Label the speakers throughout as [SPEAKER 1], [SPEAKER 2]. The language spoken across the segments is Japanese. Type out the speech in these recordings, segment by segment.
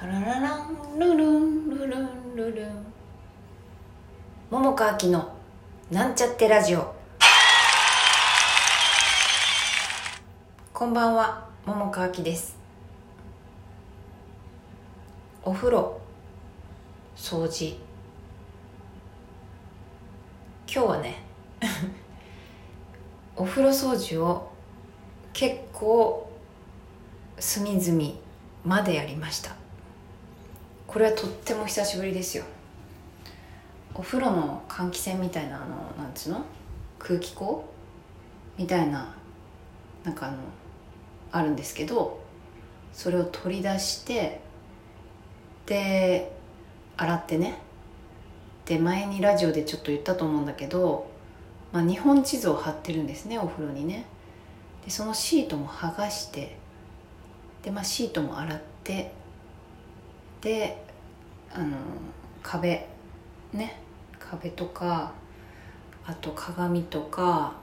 [SPEAKER 1] タララランルルンルルンルルン。桃佳明のなんちゃってラジオ。こんばんは桃佳明です。お風呂掃除。今日はね お風呂掃除を結構隅々までやりました。これはとっても久しぶりですよ。お風呂の換気扇みたいなあのなんつうの空気口みたいななんかあのあるんですけどそれを取り出してで洗ってね。で前にラジオでちょっと言ったと思うんだけど、まあ、日本地図を貼ってるんですねお風呂にね。でそのシートも剥がしてで、まあ、シートも洗ってであの壁ね壁とかあと鏡とか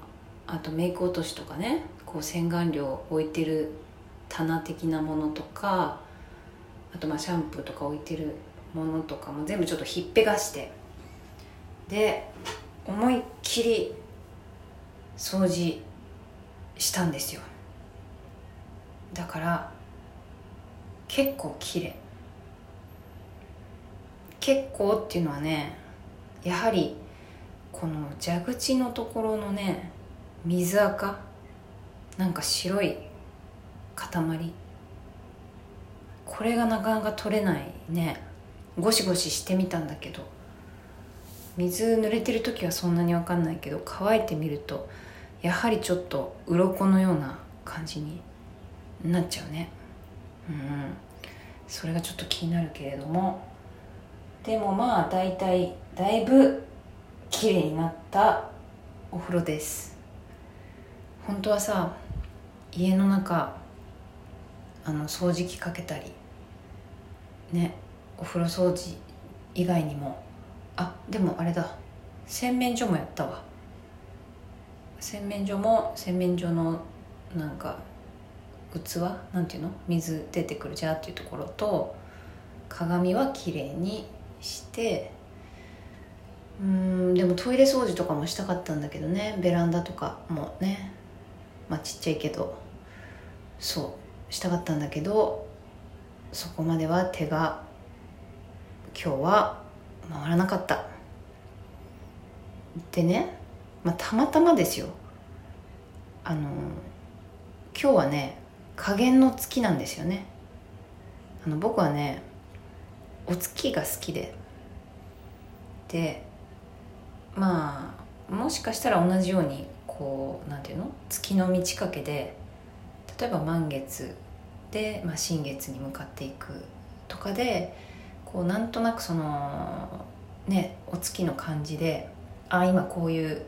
[SPEAKER 1] あとメイク落としとかねこう洗顔料置いてる棚的なものとかあとまあシャンプーとか置いてるものとかも全部ちょっとひっぺがしてで思いっきり掃除したんですよ。だから結構綺麗。結構っていうのはねやはりこの蛇口のところのね水垢なんか白い塊これがなかなか取れないねゴシゴシしてみたんだけど水濡れてる時はそんなに分かんないけど乾いてみるとやはりちょっと鱗のような感じになっちゃうね。うん。それがちょっと気になるけれどもでもまあ大体だいぶ綺麗になったお風呂です。本当はさ家の中あの掃除機かけたりねお風呂掃除以外にも。あでもあれだ。洗面所もやったわ。洗面所も洗面所のなんか器？なんていうの？水出てくるじゃっていうところと鏡はきれいにしてうんでもトイレ掃除とかもしたかったんだけどねベランダとかもねまあちっちゃいけどそうしたかったんだけどそこまでは手が今日は回らなかった。でね、まあ、たまたまですよ。あの今日はね加減の月なんですよね。あの僕はねお月が好きで。でまあもしかしたら同じようにこうなんていうの？月の満ち欠けで例えば満月で、まあ、新月に向かっていくとかでこうなんとなくそのねお月の感じであ今こういう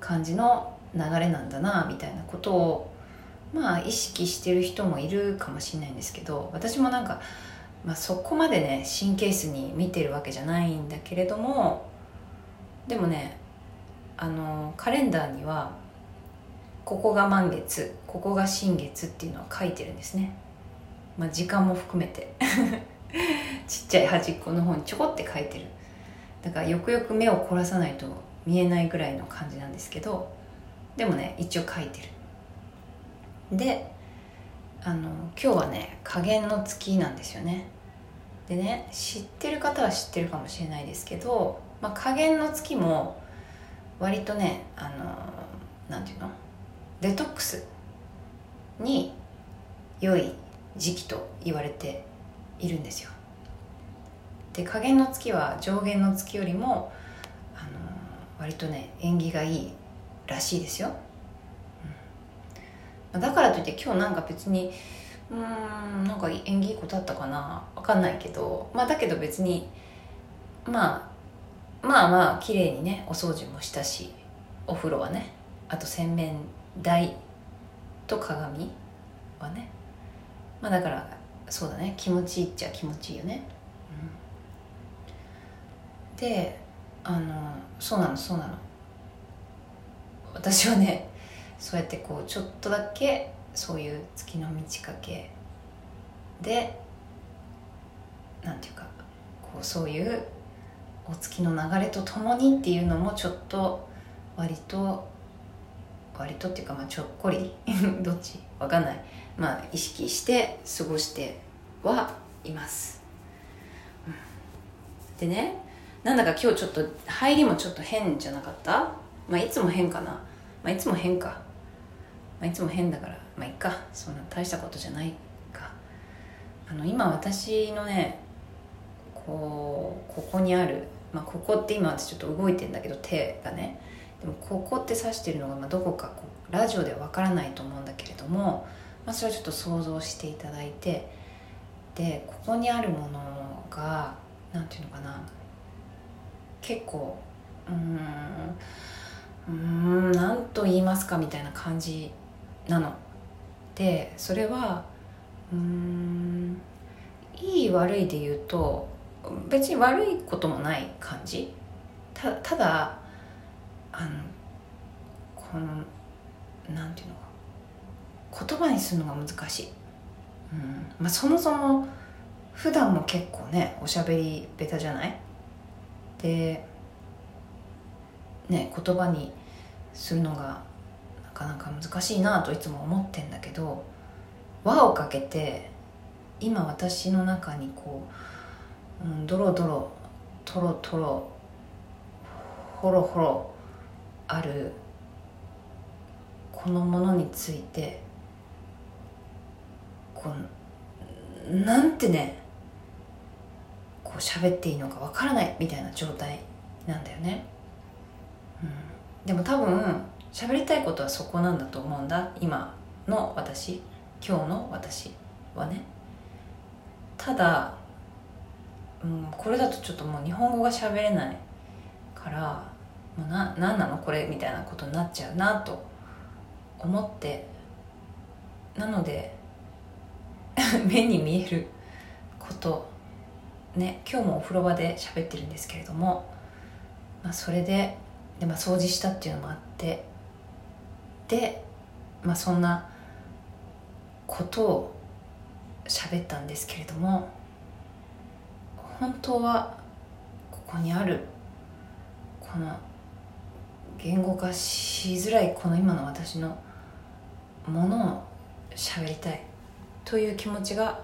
[SPEAKER 1] 感じの流れなんだなみたいなことをまあ意識してる人もいるかもしれないんですけど私もなんか、まあ、そこまでね神経質に見てるわけじゃないんだけれどもでもねあのカレンダーにはここが満月ここが新月っていうのは書いてるんですね、まあ、時間も含めて。ちっちゃい端っこの方にちょこって書いてる。だからよくよく目を凝らさないと見えないぐらいの感じなんですけどでもね一応書いてる。であの今日はね加減の月なんですよね。でね知ってる方は知ってるかもしれないですけど、まあ、加減の月も割とねあのなんていうの？デトックスに良い時期と言われているんですよ。で加減の月は上限の月よりもあの割とね縁起がいいらしいですよ、だからといって今日なんか別にうんなんか縁起いいことあったかな分かんないけどまあだけど別にまあまあまあ綺麗にねお掃除もしたしお風呂はねあと洗面台と鏡はねまあだからそうだね気持ちいいっちゃ気持ちいいよね、うん、であのそうなのそうなの。私はねそうやってこうちょっとだけそういう月の満ち欠けでなんていうかこうそういうお月の流れとともにっていうのもちょっと割と割とっていうかまあちょっこり どっち？わかんない。まあ意識して過ごしてはいます、でねなんだか今日ちょっと入りもちょっと変じゃなかった？まあいつも変かな。まあいつも変か、まあ、いつも変だからまあいっか。そんな大したことじゃないか。あの今私のねこうここにあるまあここって今私ちょっと動いてんだけど手がね。でもここって指してるのがまあどこかこうラジオではわからないと思うんだけれども、まあ、それはちょっと想像していただいて。でここにあるものが何て言うのかな。結構うんうん何と言いますかみたいな感じなの。でそれはうんいい悪いで言うと別に悪いこともない感じ。たただあのこのなんていうのか。言葉にするのが難しい、うん。まあ、そもそも普段も結構ねおしゃべりベタじゃない？でね言葉にするのがかなか難しいなといつも思ってんだけど輪をかけて今私の中にこう、うん、ドロドロトロトロホロホロあるこのものについてこうなんてねこう喋っていいのかわからないみたいな状態なんだよね、うん、でも多分喋りたいことはそこなんだと思うんだ。今の私。今日の私。はね。ただ、うん、これだとちょっともう日本語が喋れないからもうな何なのこれみたいなことになっちゃうなと思って。なので 目に見えること。ね今日もお風呂場で喋ってるんですけれども、まあ、それでで、まあ、掃除したっていうのもあって。で、まあ、そんなことを喋ったんですけれども本当はここにあるこの言語化しづらいこの今の私のものを喋りたいという気持ちが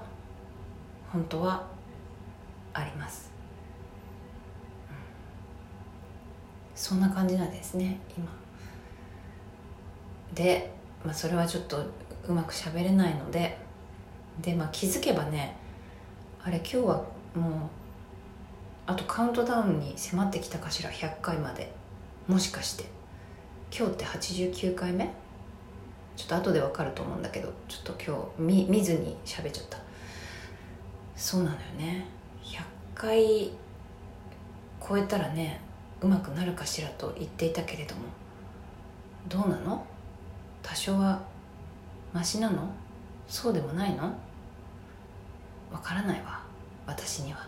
[SPEAKER 1] 本当はあります、そんな感じなんですね今。で、まあ、それはちょっとうまく喋れないのでで、まあ、気づけばねあれ今日はもうあとカウントダウンに迫ってきたかしら100回まで。もしかして。今日って89回目？ちょっと後で分かると思うんだけどちょっと今日見見ずに喋っちゃった。そうなのよね。100回超えたらねうまくなるかしらと言っていたけれども。どうなの？多少はマシなの？そうでもないの？わからないわ。私には。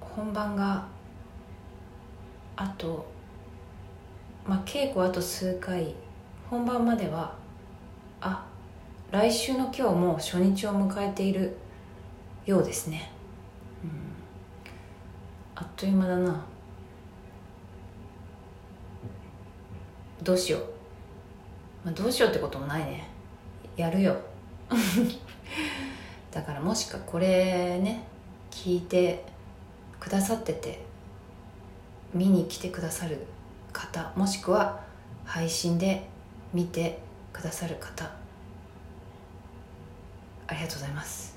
[SPEAKER 1] 本番があとまあ稽古あと数回。本番まではあ来週の今日も初日を迎えているようですね、うん、あっという間だな。どうしよう、まあ、どうしようってこともないね。やるよ。だからもしかこれね聞いてくださってて見に来てくださる方もしくは配信で見てくださる方ありがとうございます。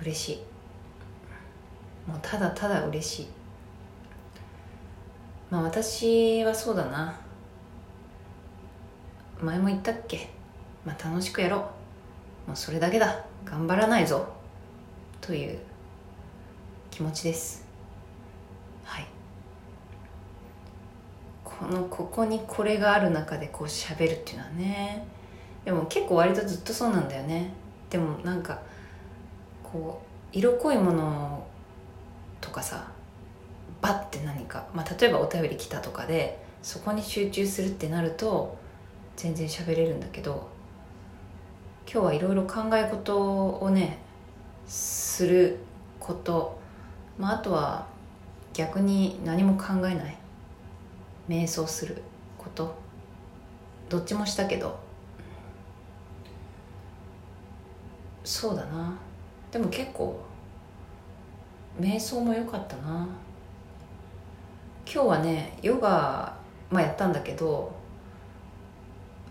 [SPEAKER 1] 嬉しい。もうただただ嬉しい。まあ私はそうだな前も言ったっけ？まあ楽しくやろう。もうそれだけだ。頑張らないぞ。という気持ちです。はい。このここにこれがある中でこう喋るっていうのはね。でも結構割とずっとそうなんだよね。でもなんかこう色濃いものとかさバッて何か、まあ、例えばお便り来たとかでそこに集中するってなると全然喋れるんだけど今日はいろいろ考え事をねすること、まあ、あとは逆に何も考えない。瞑想すること。どっちもしたけど。そうだな。でも結構瞑想も良かったな。今日はねヨガ、まあ、やったんだけど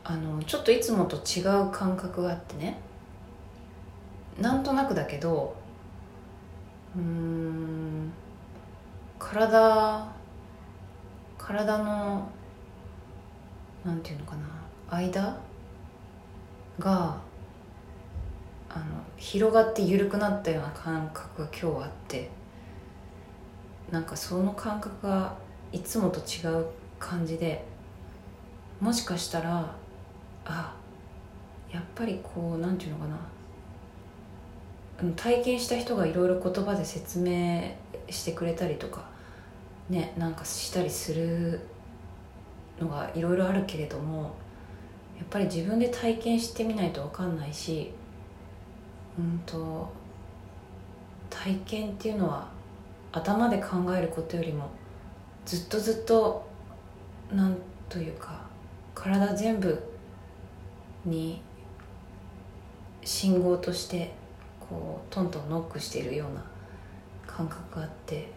[SPEAKER 1] あのちょっといつもと違う感覚があってね。なんとなくだけどうん体体のなんていうのかな間があの広がって緩くなったような感覚が今日あってなんかその感覚がいつもと違う感じでもしかしたらあやっぱりこうなんていうのかな。体験した人がいろいろ言葉で説明してくれたりとかねなんかしたりするのがいろいろあるけれどもやっぱり自分で体験してみないと分かんないしうんと体験っていうのは頭で考えることよりもずっとずっとなんというか体全部に信号としてこうトントンノックしているような感覚があって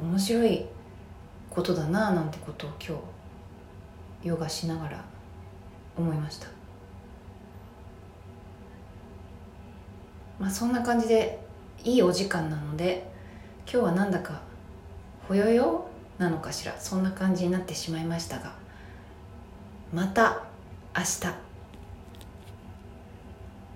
[SPEAKER 1] 面白いことだななんてことを今日ヨガしながら思いました。まあそんな感じでいいお時間なので今日はなんだかほよよなのかしら。そんな感じになってしまいましたがまた明日。